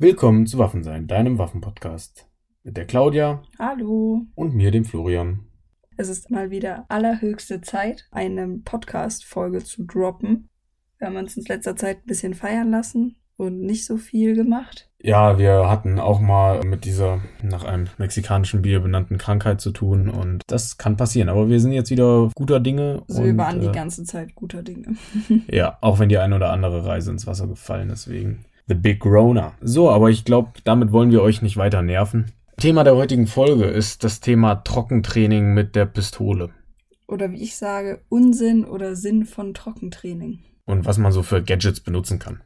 Willkommen zu Waffensein, deinem Waffenpodcast. Mit der Claudia. Hallo. Und mir, dem Florian. Es ist mal wieder allerhöchste Zeit, eine Podcast-Folge zu droppen. Wir haben uns in letzter Zeit ein bisschen feiern lassen und nicht so viel gemacht. Ja, wir hatten auch mal mit dieser nach einem mexikanischen Bier benannten Krankheit zu tun und das kann passieren. Aber wir sind jetzt wieder guter Dinge. Also wir waren äh, die ganze Zeit guter Dinge. ja, auch wenn die eine oder andere Reise ins Wasser gefallen ist wegen The Big Rona. So, aber ich glaube, damit wollen wir euch nicht weiter nerven. Thema der heutigen Folge ist das Thema Trockentraining mit der Pistole. Oder wie ich sage, Unsinn oder Sinn von Trockentraining. Und was man so für Gadgets benutzen kann.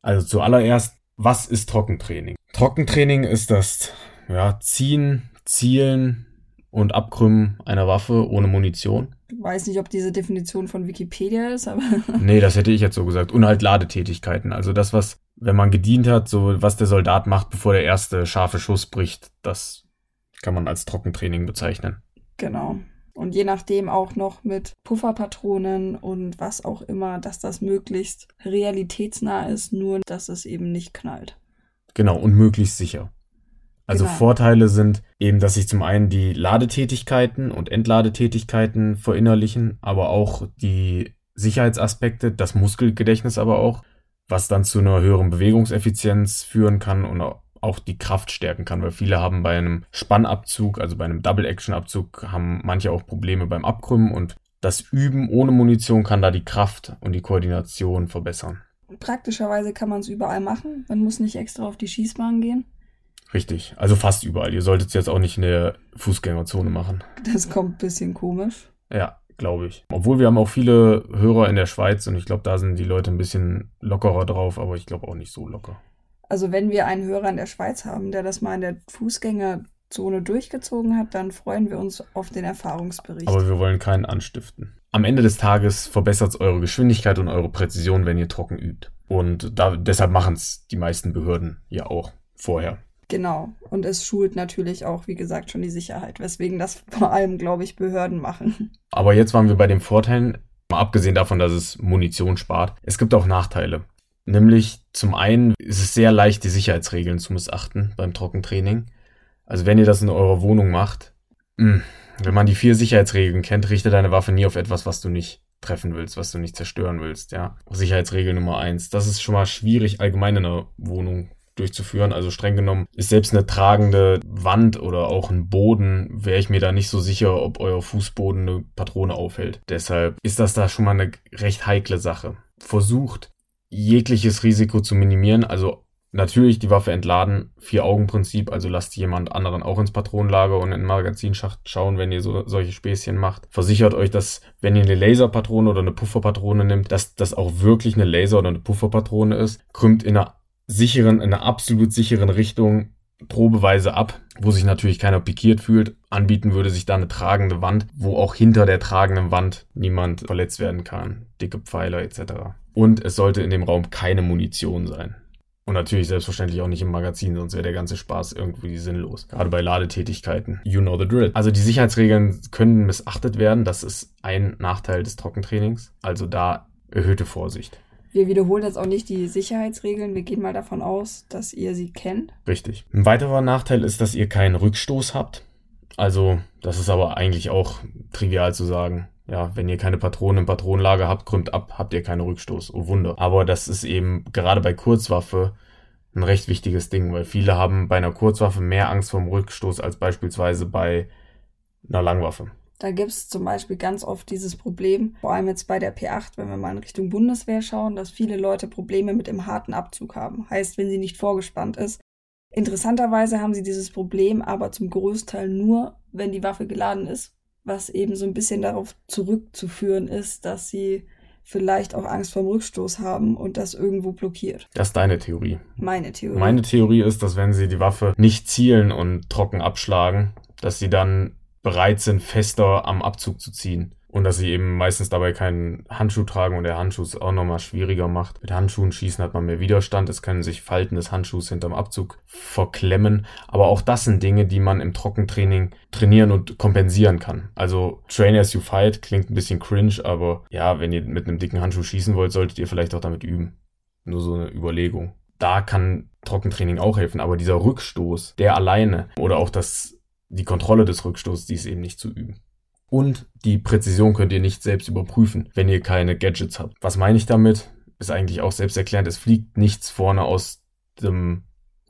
Also zuallererst, was ist Trockentraining? Trockentraining ist das ja, Ziehen, Zielen und Abkrümmen einer Waffe ohne Munition. Ich weiß nicht, ob diese Definition von Wikipedia ist, aber. nee, das hätte ich jetzt so gesagt. Und halt Ladetätigkeiten. Also das, was, wenn man gedient hat, so was der Soldat macht, bevor der erste scharfe Schuss bricht, das kann man als Trockentraining bezeichnen. Genau. Und je nachdem auch noch mit Pufferpatronen und was auch immer, dass das möglichst realitätsnah ist, nur dass es eben nicht knallt. Genau, und möglichst sicher. Also genau. Vorteile sind eben, dass sich zum einen die Ladetätigkeiten und Entladetätigkeiten verinnerlichen, aber auch die Sicherheitsaspekte, das Muskelgedächtnis aber auch, was dann zu einer höheren Bewegungseffizienz führen kann und auch die Kraft stärken kann, weil viele haben bei einem Spannabzug, also bei einem Double-Action-Abzug, haben manche auch Probleme beim Abkrümmen und das Üben ohne Munition kann da die Kraft und die Koordination verbessern. Praktischerweise kann man es überall machen. Man muss nicht extra auf die Schießbahn gehen. Richtig, also fast überall. Ihr solltet es jetzt auch nicht in der Fußgängerzone machen. Das kommt ein bisschen komisch. Ja, glaube ich. Obwohl wir haben auch viele Hörer in der Schweiz und ich glaube, da sind die Leute ein bisschen lockerer drauf, aber ich glaube auch nicht so locker. Also wenn wir einen Hörer in der Schweiz haben, der das mal in der Fußgängerzone durchgezogen hat, dann freuen wir uns auf den Erfahrungsbericht. Aber wir wollen keinen anstiften. Am Ende des Tages verbessert es eure Geschwindigkeit und eure Präzision, wenn ihr trocken übt. Und da, deshalb machen es die meisten Behörden ja auch vorher. Genau. Und es schult natürlich auch, wie gesagt, schon die Sicherheit, weswegen das vor allem, glaube ich, Behörden machen. Aber jetzt waren wir bei den Vorteilen, mal abgesehen davon, dass es Munition spart. Es gibt auch Nachteile. Nämlich zum einen ist es sehr leicht, die Sicherheitsregeln zu missachten beim Trockentraining. Also wenn ihr das in eurer Wohnung macht, hm, wenn man die vier Sicherheitsregeln kennt, richte deine Waffe nie auf etwas, was du nicht treffen willst, was du nicht zerstören willst, ja. Sicherheitsregel Nummer eins. Das ist schon mal schwierig allgemein in einer Wohnung durchzuführen. Also streng genommen ist selbst eine tragende Wand oder auch ein Boden, wäre ich mir da nicht so sicher, ob euer Fußboden eine Patrone aufhält. Deshalb ist das da schon mal eine recht heikle Sache. Versucht jegliches Risiko zu minimieren, also Natürlich die Waffe entladen, Vier-Augen-Prinzip, also lasst jemand anderen auch ins Patronenlager und in den Magazinschacht schauen, wenn ihr so, solche Späßchen macht. Versichert euch, dass, wenn ihr eine Laserpatrone oder eine Pufferpatrone nimmt, dass das auch wirklich eine Laser- oder eine Pufferpatrone ist. Krümmt in einer sicheren, in einer absolut sicheren Richtung probeweise ab, wo sich natürlich keiner pikiert fühlt. Anbieten würde sich da eine tragende Wand, wo auch hinter der tragenden Wand niemand verletzt werden kann. Dicke Pfeiler etc. Und es sollte in dem Raum keine Munition sein. Und natürlich selbstverständlich auch nicht im Magazin, sonst wäre der ganze Spaß irgendwie sinnlos. Gerade bei Ladetätigkeiten. You know the drill. Also die Sicherheitsregeln können missachtet werden. Das ist ein Nachteil des Trockentrainings. Also da erhöhte Vorsicht. Wir wiederholen jetzt auch nicht die Sicherheitsregeln. Wir gehen mal davon aus, dass ihr sie kennt. Richtig. Ein weiterer Nachteil ist, dass ihr keinen Rückstoß habt. Also, das ist aber eigentlich auch trivial zu sagen. Ja, wenn ihr keine Patronen im Patronenlager habt, krümmt ab, habt ihr keinen Rückstoß. Oh Wunder. Aber das ist eben gerade bei Kurzwaffe ein recht wichtiges Ding, weil viele haben bei einer Kurzwaffe mehr Angst vor dem Rückstoß als beispielsweise bei einer Langwaffe. Da gibt es zum Beispiel ganz oft dieses Problem, vor allem jetzt bei der P8, wenn wir mal in Richtung Bundeswehr schauen, dass viele Leute Probleme mit dem harten Abzug haben. Heißt, wenn sie nicht vorgespannt ist. Interessanterweise haben sie dieses Problem aber zum Großteil nur, wenn die Waffe geladen ist, was eben so ein bisschen darauf zurückzuführen ist, dass sie vielleicht auch Angst vor dem Rückstoß haben und das irgendwo blockiert. Das ist deine Theorie. Meine Theorie. Meine Theorie ist, dass wenn sie die Waffe nicht zielen und trocken abschlagen, dass sie dann bereit sind, fester am Abzug zu ziehen. Und dass sie eben meistens dabei keinen Handschuh tragen und der Handschuh es auch nochmal schwieriger macht. Mit Handschuhen schießen hat man mehr Widerstand. Es können sich Falten des Handschuhs hinterm Abzug verklemmen. Aber auch das sind Dinge, die man im Trockentraining trainieren und kompensieren kann. Also Train as you fight klingt ein bisschen cringe, aber ja, wenn ihr mit einem dicken Handschuh schießen wollt, solltet ihr vielleicht auch damit üben. Nur so eine Überlegung. da kann Trockentraining auch helfen, aber dieser Rückstoß, der alleine oder auch das, die Kontrolle des Rückstoßes, die ist eben nicht zu üben. Und die Präzision könnt ihr nicht selbst überprüfen, wenn ihr keine Gadgets habt. Was meine ich damit? Ist eigentlich auch selbsterklärend. Es fliegt nichts vorne aus dem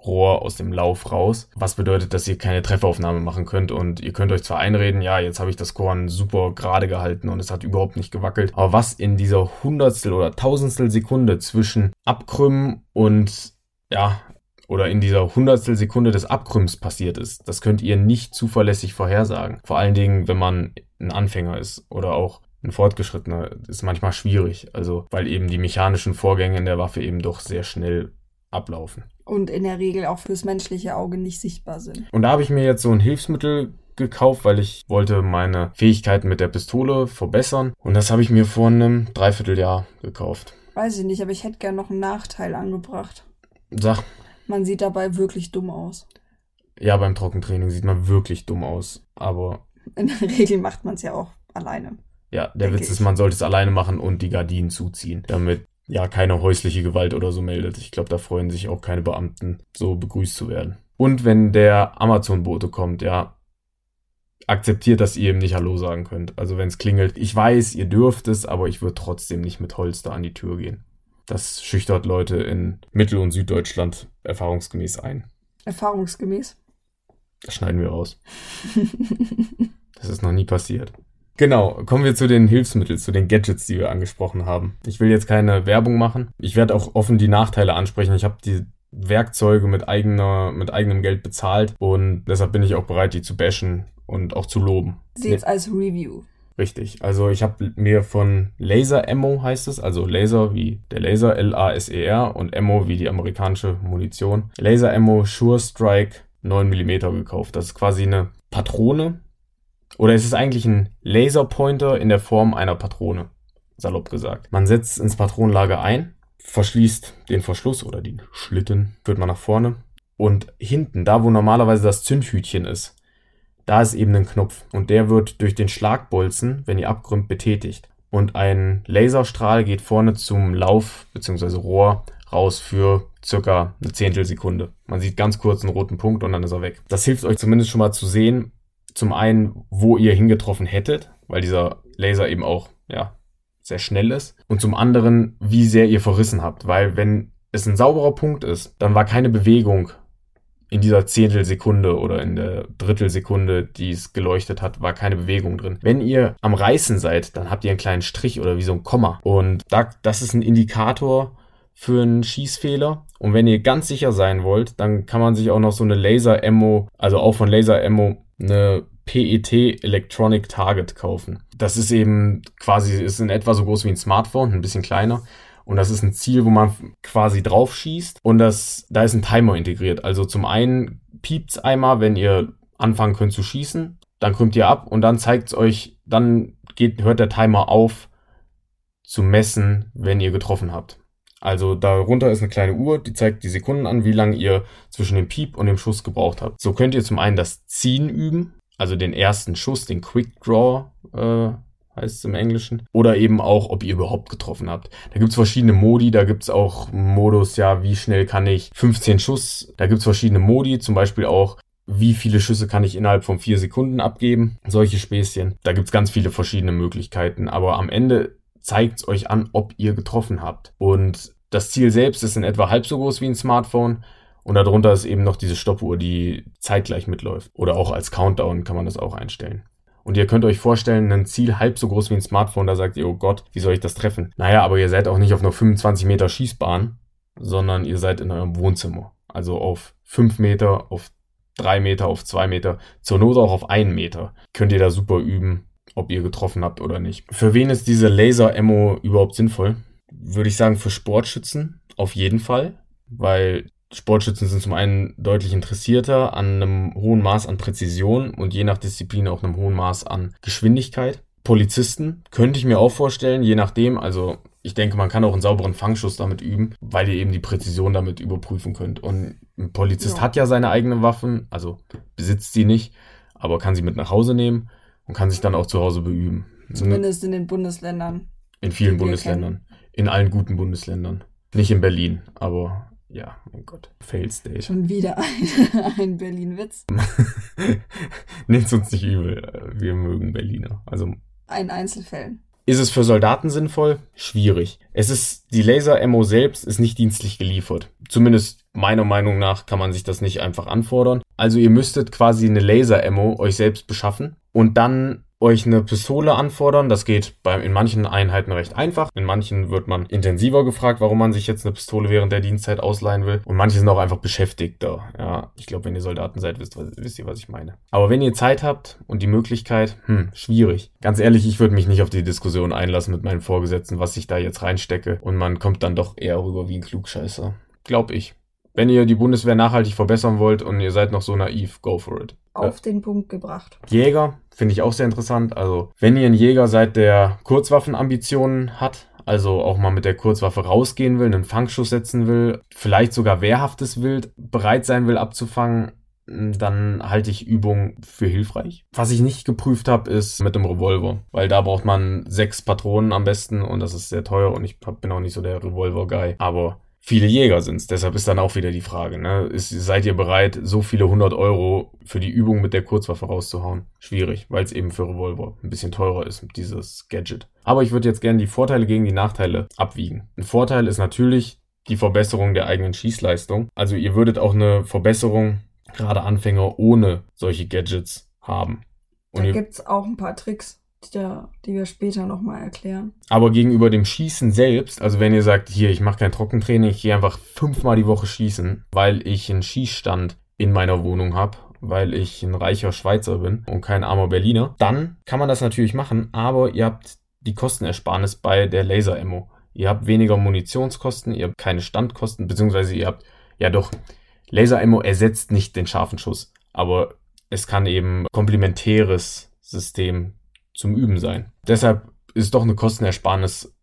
Rohr aus dem Lauf raus, was bedeutet, dass ihr keine Treffaufnahme machen könnt und ihr könnt euch zwar einreden, ja, jetzt habe ich das Korn super gerade gehalten und es hat überhaupt nicht gewackelt, aber was in dieser Hundertstel oder Tausendstel Sekunde zwischen Abkrümmen und ja, oder in dieser Hundertstel Sekunde des Abkrümmens passiert ist, das könnt ihr nicht zuverlässig vorhersagen. Vor allen Dingen, wenn man ein Anfänger ist oder auch ein Fortgeschrittener, ist manchmal schwierig. Also, weil eben die mechanischen Vorgänge in der Waffe eben doch sehr schnell ablaufen. Und in der Regel auch fürs menschliche Auge nicht sichtbar sind. Und da habe ich mir jetzt so ein Hilfsmittel gekauft, weil ich wollte meine Fähigkeiten mit der Pistole verbessern. Und das habe ich mir vor einem Dreivierteljahr gekauft. Weiß ich nicht, aber ich hätte gern noch einen Nachteil angebracht. Sag. Man sieht dabei wirklich dumm aus. Ja, beim Trockentraining sieht man wirklich dumm aus. Aber. In der Regel macht man es ja auch alleine. Ja, der Witz ich. ist, man sollte es alleine machen und die Gardinen zuziehen, damit ja keine häusliche Gewalt oder so meldet. Ich glaube, da freuen sich auch keine Beamten, so begrüßt zu werden. Und wenn der Amazon-Bote kommt, ja, akzeptiert, dass ihr ihm nicht Hallo sagen könnt. Also wenn es klingelt, ich weiß, ihr dürft es, aber ich würde trotzdem nicht mit Holster an die Tür gehen. Das schüchtert Leute in Mittel- und Süddeutschland erfahrungsgemäß ein. Erfahrungsgemäß? Das schneiden wir raus. das ist noch nie passiert. Genau, kommen wir zu den Hilfsmitteln, zu den Gadgets, die wir angesprochen haben. Ich will jetzt keine Werbung machen. Ich werde auch offen die Nachteile ansprechen. Ich habe die Werkzeuge mit eigener, mit eigenem Geld bezahlt und deshalb bin ich auch bereit, die zu bashen und auch zu loben. Seht's als Review. Richtig. Also ich habe mir von Laser Ammo heißt es, also Laser wie der Laser L-A-S-E-R und Ammo wie die amerikanische Munition. Laser Ammo Sure Strike 9 mm gekauft. Das ist quasi eine Patrone, oder es ist eigentlich ein Laserpointer in der Form einer Patrone, salopp gesagt. Man setzt ins Patronenlager ein, verschließt den Verschluss oder den Schlitten, führt man nach vorne. Und hinten, da wo normalerweise das Zündhütchen ist, da ist eben ein Knopf. Und der wird durch den Schlagbolzen, wenn ihr abkrümmt, betätigt. Und ein Laserstrahl geht vorne zum Lauf bzw. Rohr raus für circa eine Zehntelsekunde. Man sieht ganz kurz einen roten Punkt und dann ist er weg. Das hilft euch zumindest schon mal zu sehen, zum einen, wo ihr hingetroffen hättet, weil dieser Laser eben auch, ja, sehr schnell ist. Und zum anderen, wie sehr ihr verrissen habt, weil wenn es ein sauberer Punkt ist, dann war keine Bewegung in dieser Zehntelsekunde oder in der Drittelsekunde, die es geleuchtet hat, war keine Bewegung drin. Wenn ihr am Reißen seid, dann habt ihr einen kleinen Strich oder wie so ein Komma. Und da, das ist ein Indikator für einen Schießfehler. Und wenn ihr ganz sicher sein wollt, dann kann man sich auch noch so eine Laser-Ammo, also auch von Laser-Ammo, eine PET Electronic Target kaufen. Das ist eben quasi, ist in etwa so groß wie ein Smartphone, ein bisschen kleiner. Und das ist ein Ziel, wo man quasi drauf schießt. Und das, da ist ein Timer integriert. Also zum einen piept's einmal, wenn ihr anfangen könnt zu schießen. Dann krümmt ihr ab und dann zeigt's euch, dann geht, hört der Timer auf zu messen, wenn ihr getroffen habt. Also darunter ist eine kleine Uhr, die zeigt die Sekunden an, wie lange ihr zwischen dem Piep und dem Schuss gebraucht habt. So könnt ihr zum einen das Ziehen üben, also den ersten Schuss, den Quick Draw äh, heißt es im Englischen. Oder eben auch, ob ihr überhaupt getroffen habt. Da gibt's verschiedene Modi, da gibt's auch Modus, ja, wie schnell kann ich 15 Schuss. Da gibt's verschiedene Modi, zum Beispiel auch, wie viele Schüsse kann ich innerhalb von vier Sekunden abgeben. Solche Späßchen. Da gibt's ganz viele verschiedene Möglichkeiten. Aber am Ende zeigt's euch an, ob ihr getroffen habt. Und das Ziel selbst ist in etwa halb so groß wie ein Smartphone. Und darunter ist eben noch diese Stoppuhr, die zeitgleich mitläuft. Oder auch als Countdown kann man das auch einstellen. Und ihr könnt euch vorstellen, ein Ziel halb so groß wie ein Smartphone, da sagt ihr, oh Gott, wie soll ich das treffen? Naja, aber ihr seid auch nicht auf nur 25 Meter Schießbahn, sondern ihr seid in eurem Wohnzimmer. Also auf 5 Meter, auf 3 Meter, auf 2 Meter, zur Not auch auf 1 Meter. Könnt ihr da super üben, ob ihr getroffen habt oder nicht. Für wen ist diese Laser-Ammo überhaupt sinnvoll? Würde ich sagen, für Sportschützen auf jeden Fall, weil Sportschützen sind zum einen deutlich interessierter an einem hohen Maß an Präzision und je nach Disziplin auch einem hohen Maß an Geschwindigkeit. Polizisten könnte ich mir auch vorstellen, je nachdem, also ich denke, man kann auch einen sauberen Fangschuss damit üben, weil ihr eben die Präzision damit überprüfen könnt. Und ein Polizist ja. hat ja seine eigenen Waffen, also besitzt sie nicht, aber kann sie mit nach Hause nehmen und kann sich dann auch zu Hause beüben. Zumindest in den Bundesländern. In vielen Bundesländern. In allen guten Bundesländern. Nicht in Berlin, aber ja, mein Gott, Fail State. Schon wieder ein, ein Berlin-Witz. Nehmt uns nicht übel, wir mögen Berliner. Also ein Einzelfällen. Ist es für Soldaten sinnvoll? Schwierig. Es ist, die Laser-Ammo selbst ist nicht dienstlich geliefert. Zumindest meiner Meinung nach kann man sich das nicht einfach anfordern. Also ihr müsstet quasi eine Laser-Ammo euch selbst beschaffen und dann euch eine Pistole anfordern. Das geht bei, in manchen Einheiten recht einfach. In manchen wird man intensiver gefragt, warum man sich jetzt eine Pistole während der Dienstzeit ausleihen will. Und manche sind auch einfach beschäftigter. Ja, ich glaube, wenn ihr Soldaten seid, wisst, wisst ihr, was ich meine. Aber wenn ihr Zeit habt und die Möglichkeit, hm, schwierig. Ganz ehrlich, ich würde mich nicht auf die Diskussion einlassen mit meinen Vorgesetzten, was ich da jetzt reinstecke. Und man kommt dann doch eher rüber wie ein Klugscheißer. Glaub ich. Wenn ihr die Bundeswehr nachhaltig verbessern wollt und ihr seid noch so naiv, go for it. Auf den Punkt gebracht. Jäger finde ich auch sehr interessant. Also, wenn ihr ein Jäger seid, der Kurzwaffenambitionen hat, also auch mal mit der Kurzwaffe rausgehen will, einen Fangschuss setzen will, vielleicht sogar wehrhaftes Wild bereit sein will abzufangen, dann halte ich Übung für hilfreich. Was ich nicht geprüft habe, ist mit dem Revolver, weil da braucht man sechs Patronen am besten und das ist sehr teuer und ich bin auch nicht so der Revolver-Guy. Aber viele Jäger sind's. Deshalb ist dann auch wieder die Frage, ne? Ist, seid ihr bereit, so viele hundert Euro für die Übung mit der Kurzwaffe rauszuhauen? Schwierig, weil es eben für Revolver ein bisschen teurer ist, dieses Gadget. Aber ich würde jetzt gerne die Vorteile gegen die Nachteile abwiegen. Ein Vorteil ist natürlich die Verbesserung der eigenen Schießleistung. Also ihr würdet auch eine Verbesserung, gerade Anfänger, ohne solche Gadgets haben. Und da gibt's auch ein paar Tricks die, die wir später nochmal erklären. Aber gegenüber dem Schießen selbst, also wenn ihr sagt, hier, ich mache kein Trockentraining, ich gehe einfach fünfmal die Woche schießen, weil ich einen Schießstand in meiner Wohnung habe, weil ich ein reicher Schweizer bin und kein armer Berliner, dann kann man das natürlich machen, aber ihr habt die Kostenersparnis bei der Laser-Ammo. Ihr habt weniger Munitionskosten, ihr habt keine Standkosten, beziehungsweise ihr habt, ja doch, Laser-Ammo ersetzt nicht den scharfen Schuss, aber es kann eben komplementäres System zum Üben sein. Deshalb ist doch eine Kostenersparnis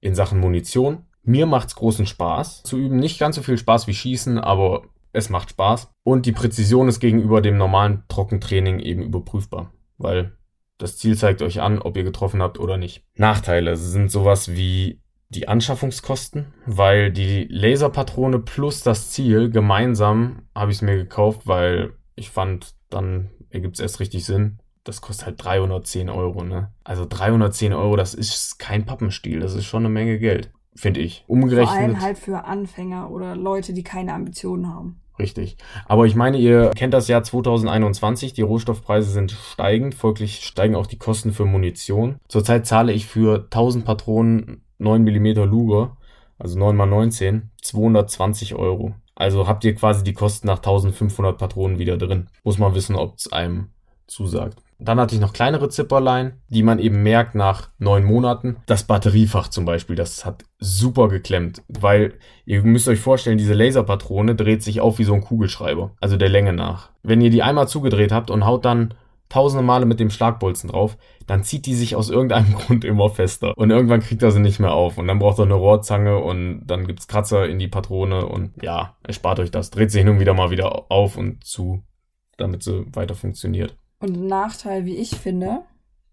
in Sachen Munition. Mir macht's großen Spaß zu üben. Nicht ganz so viel Spaß wie Schießen, aber es macht Spaß. Und die Präzision ist gegenüber dem normalen Trockentraining eben überprüfbar, weil das Ziel zeigt euch an, ob ihr getroffen habt oder nicht. Nachteile sind sowas wie die Anschaffungskosten, weil die Laserpatrone plus das Ziel gemeinsam habe ich es mir gekauft, weil ich fand, dann ergibt es erst richtig Sinn das kostet halt 310 Euro, ne? Also 310 Euro, das ist kein Pappenstiel, das ist schon eine Menge Geld, finde ich. Umgerechnet. Vor allem halt für Anfänger oder Leute, die keine Ambitionen haben. Richtig. Aber ich meine, ihr kennt das Jahr 2021, die Rohstoffpreise sind steigend, folglich steigen auch die Kosten für Munition. Zurzeit zahle ich für 1000 Patronen 9 mm Luger, also 9 x 19, 220 Euro. Also habt ihr quasi die Kosten nach 1500 Patronen wieder drin. Muss man wissen, ob es einem zusagt. Dann hatte ich noch kleinere Zipperlein, die man eben merkt nach neun Monaten. Das Batteriefach zum Beispiel, das hat super geklemmt, weil ihr müsst euch vorstellen, diese Laserpatrone dreht sich auf wie so ein Kugelschreiber, also der Länge nach. Wenn ihr die einmal zugedreht habt und haut dann tausende Male mit dem Schlagbolzen drauf, dann zieht die sich aus irgendeinem Grund immer fester. Und irgendwann kriegt er sie nicht mehr auf. Und dann braucht er eine Rohrzange und dann gibt's Kratzer in die Patrone und ja, erspart euch das. Dreht sich nun wieder mal wieder auf und zu, damit sie weiter funktioniert. Und ein Nachteil, wie ich finde,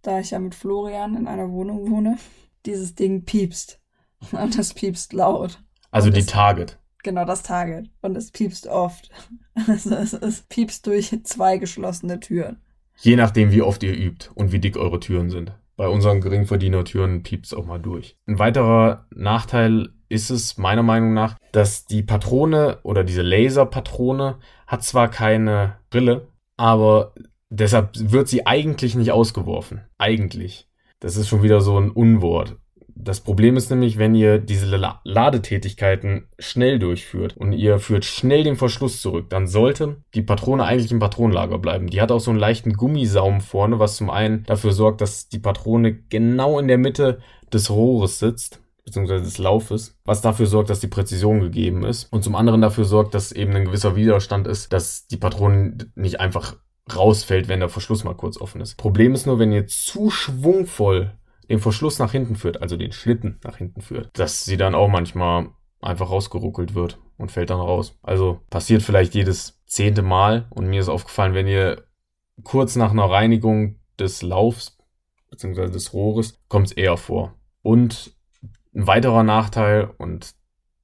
da ich ja mit Florian in einer Wohnung wohne, dieses Ding piepst. Und das piepst laut. Also die Target. Genau, das Target. Und es piepst oft. Also es, es piepst durch zwei geschlossene Türen. Je nachdem, wie oft ihr übt und wie dick eure Türen sind. Bei unseren Geringverdiener-Türen piepst auch mal durch. Ein weiterer Nachteil ist es meiner Meinung nach, dass die Patrone oder diese Laserpatrone hat zwar keine Brille, aber Deshalb wird sie eigentlich nicht ausgeworfen. Eigentlich. Das ist schon wieder so ein Unwort. Das Problem ist nämlich, wenn ihr diese Ladetätigkeiten schnell durchführt und ihr führt schnell den Verschluss zurück, dann sollte die Patrone eigentlich im Patronenlager bleiben. Die hat auch so einen leichten Gummisaum vorne, was zum einen dafür sorgt, dass die Patrone genau in der Mitte des Rohres sitzt beziehungsweise des Laufes, was dafür sorgt, dass die Präzision gegeben ist und zum anderen dafür sorgt, dass eben ein gewisser Widerstand ist, dass die Patrone nicht einfach rausfällt, wenn der Verschluss mal kurz offen ist. Problem ist nur, wenn ihr zu schwungvoll den Verschluss nach hinten führt, also den Schlitten nach hinten führt, dass sie dann auch manchmal einfach rausgeruckelt wird und fällt dann raus. Also passiert vielleicht jedes zehnte Mal und mir ist aufgefallen, wenn ihr kurz nach einer Reinigung des Laufs bzw. des Rohres kommt es eher vor. Und ein weiterer Nachteil und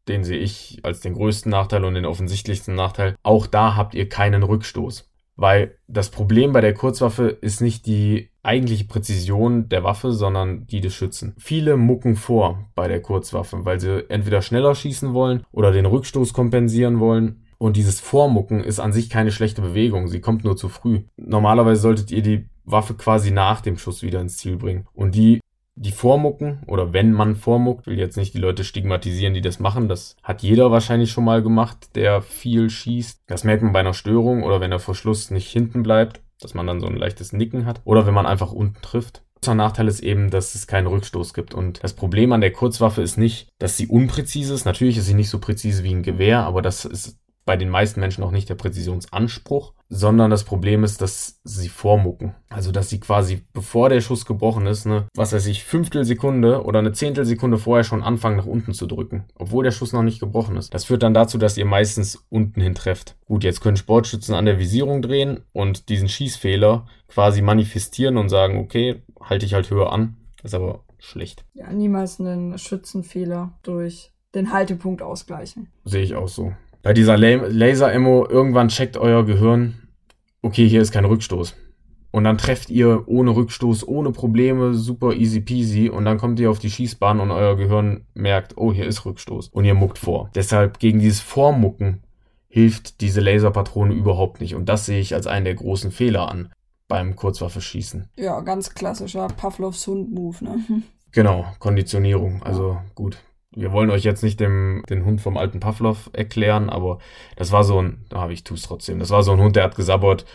den sehe ich als den größten Nachteil und den offensichtlichsten Nachteil. Auch da habt ihr keinen Rückstoß. Weil das Problem bei der Kurzwaffe ist nicht die eigentliche Präzision der Waffe, sondern die des Schützen. Viele mucken vor bei der Kurzwaffe, weil sie entweder schneller schießen wollen oder den Rückstoß kompensieren wollen. Und dieses Vormucken ist an sich keine schlechte Bewegung. Sie kommt nur zu früh. Normalerweise solltet ihr die Waffe quasi nach dem Schuss wieder ins Ziel bringen. Und die die vormucken oder wenn man vormuckt, will jetzt nicht die Leute stigmatisieren, die das machen. Das hat jeder wahrscheinlich schon mal gemacht, der viel schießt. Das merkt man bei einer Störung oder wenn der Verschluss nicht hinten bleibt, dass man dann so ein leichtes Nicken hat oder wenn man einfach unten trifft. Der Nachteil ist eben, dass es keinen Rückstoß gibt. Und das Problem an der Kurzwaffe ist nicht, dass sie unpräzise ist. Natürlich ist sie nicht so präzise wie ein Gewehr, aber das ist bei den meisten Menschen auch nicht der Präzisionsanspruch, sondern das Problem ist, dass sie vormucken. Also, dass sie quasi, bevor der Schuss gebrochen ist, ne, was weiß ich, Fünftelsekunde oder eine Zehntelsekunde vorher schon anfangen, nach unten zu drücken, obwohl der Schuss noch nicht gebrochen ist. Das führt dann dazu, dass ihr meistens unten hin trefft. Gut, jetzt können Sportschützen an der Visierung drehen und diesen Schießfehler quasi manifestieren und sagen, okay, halte ich halt höher an. Das ist aber schlecht. Ja, niemals einen Schützenfehler durch den Haltepunkt ausgleichen. Sehe ich auch so bei dieser Laser-Ammo, irgendwann checkt euer Gehirn, okay, hier ist kein Rückstoß. Und dann trefft ihr ohne Rückstoß, ohne Probleme, super easy peasy. Und dann kommt ihr auf die Schießbahn und euer Gehirn merkt, oh, hier ist Rückstoß. Und ihr muckt vor. Deshalb gegen dieses Vormucken hilft diese Laserpatrone überhaupt nicht. Und das sehe ich als einen der großen Fehler an beim Kurzwaffe-Schießen. Ja, ganz klassischer Pavlovs Hund-Move, ne? Genau, Konditionierung. Also gut, wir wollen euch jetzt nicht dem, den Hund vom alten Pavlov erklären, aber das war so ein, da habe ich tu's trotzdem. Das war so ein Hund, der hat gesabbert.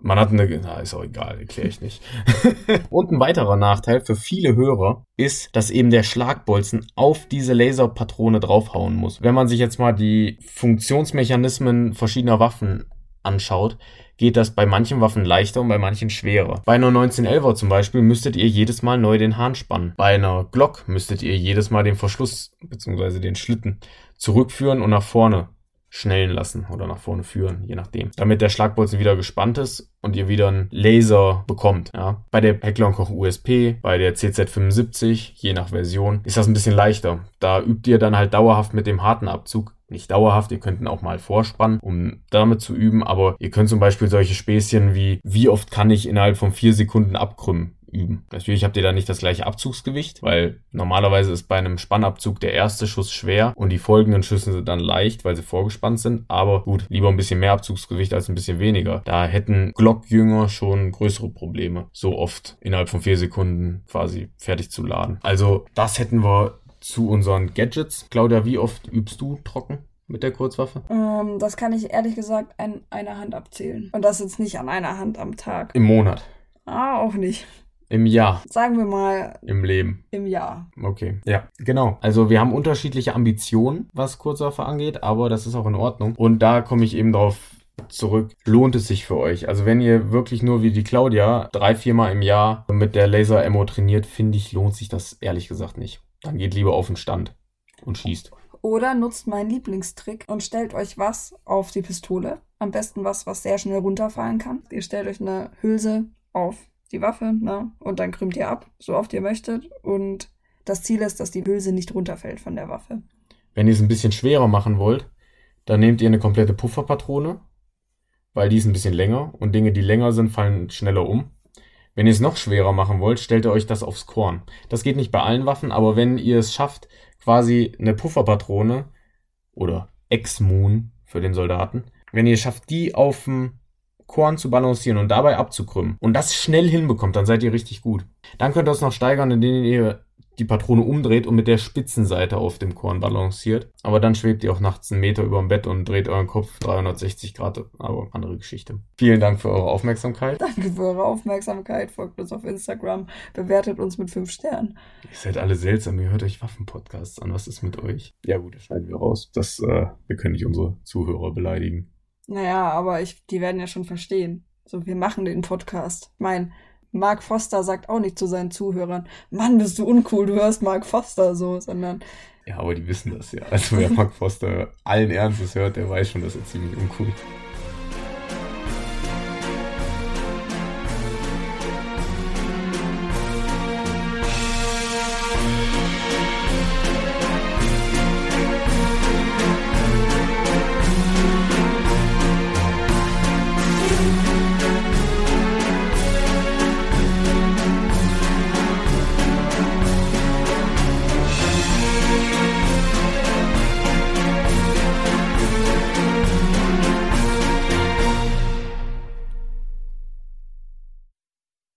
Man hat eine, na, ist auch egal, erkläre ich nicht. und ein weiterer Nachteil für viele Hörer ist, dass eben der Schlagbolzen auf diese Laserpatrone draufhauen muss. Wenn man sich jetzt mal die Funktionsmechanismen verschiedener Waffen anschaut, geht das bei manchen Waffen leichter und bei manchen schwerer. Bei einer 1911er zum Beispiel müsstet ihr jedes Mal neu den Hahn spannen. Bei einer Glock müsstet ihr jedes Mal den Verschluss bzw. den Schlitten zurückführen und nach vorne schnellen lassen oder nach vorne führen, je nachdem. Damit der Schlagbolzen wieder gespannt ist und ihr wieder einen Laser bekommt. Ja. Bei der Heckler Koch USP, bei der CZ75, je nach Version, ist das ein bisschen leichter. Da übt ihr dann halt dauerhaft mit dem harten Abzug nicht dauerhaft, ihr könnt ihn auch mal vorspannen, um damit zu üben, aber ihr könnt zum Beispiel solche Späßchen wie, wie oft kann ich innerhalb von vier Sekunden abkrümmen üben. Natürlich habt ihr da nicht das gleiche Abzugsgewicht, weil normalerweise ist bei einem Spannabzug der erste Schuss schwer und die folgenden Schüsse sind dann leicht, weil sie vorgespannt sind. Aber gut, lieber ein bisschen mehr Abzugsgewicht als ein bisschen weniger. Da hätten Glockjünger schon größere Probleme, so oft innerhalb von vier Sekunden quasi fertig zu laden. Also das hätten wir zu unseren Gadgets. Claudia, wie oft übst du trocken? mit der Kurzwaffe? Ähm, das kann ich ehrlich gesagt an einer Hand abzählen. Und das jetzt nicht an einer Hand am Tag. Im Monat? Ah, auch nicht. Im Jahr. Sagen wir mal. Im Leben. Im Jahr. Okay. Ja, genau. Also wir haben unterschiedliche Ambitionen, was Kurzwaffe angeht, aber das ist auch in Ordnung. Und da komme ich eben drauf zurück, lohnt es sich für euch? Also wenn ihr wirklich nur wie die Claudia drei, viermal im Jahr mit der Laser-Ammo trainiert, finde ich, lohnt sich das ehrlich gesagt nicht. Dann geht lieber auf den Stand und schießt. Oder nutzt meinen Lieblingstrick und stellt euch was auf die Pistole. Am besten was, was sehr schnell runterfallen kann. Ihr stellt euch eine Hülse auf die Waffe, ne? Und dann krümmt ihr ab, so oft ihr möchtet. Und das Ziel ist, dass die Hülse nicht runterfällt von der Waffe. Wenn ihr es ein bisschen schwerer machen wollt, dann nehmt ihr eine komplette Pufferpatrone, weil die ist ein bisschen länger und Dinge, die länger sind, fallen schneller um. Wenn ihr es noch schwerer machen wollt, stellt ihr euch das aufs Korn. Das geht nicht bei allen Waffen, aber wenn ihr es schafft, quasi eine Pufferpatrone oder Ex-Moon für den Soldaten, wenn ihr es schafft, die auf dem Korn zu balancieren und dabei abzukrümmen und das schnell hinbekommt, dann seid ihr richtig gut. Dann könnt ihr es noch steigern, indem ihr die Patrone umdreht und mit der Spitzenseite auf dem Korn balanciert. Aber dann schwebt ihr auch nachts einen Meter über dem Bett und dreht euren Kopf 360 Grad. Aber andere Geschichte. Vielen Dank für eure Aufmerksamkeit. Danke für eure Aufmerksamkeit. Folgt uns auf Instagram. Bewertet uns mit 5 Sternen. Ihr seid alle seltsam. Ihr hört euch Waffenpodcasts an. Was ist mit euch? Ja gut, das schneiden wir raus. Das, äh, wir können nicht unsere Zuhörer beleidigen. Naja, aber ich, die werden ja schon verstehen. So, wir machen den Podcast. Ich meine, Mark Foster sagt auch nicht zu seinen Zuhörern, Mann, bist du uncool, du hörst Mark Foster so, sondern. Ja, aber die wissen das ja. Also wer Mark Foster allen Ernstes hört, der weiß schon, dass er ziemlich uncool ist.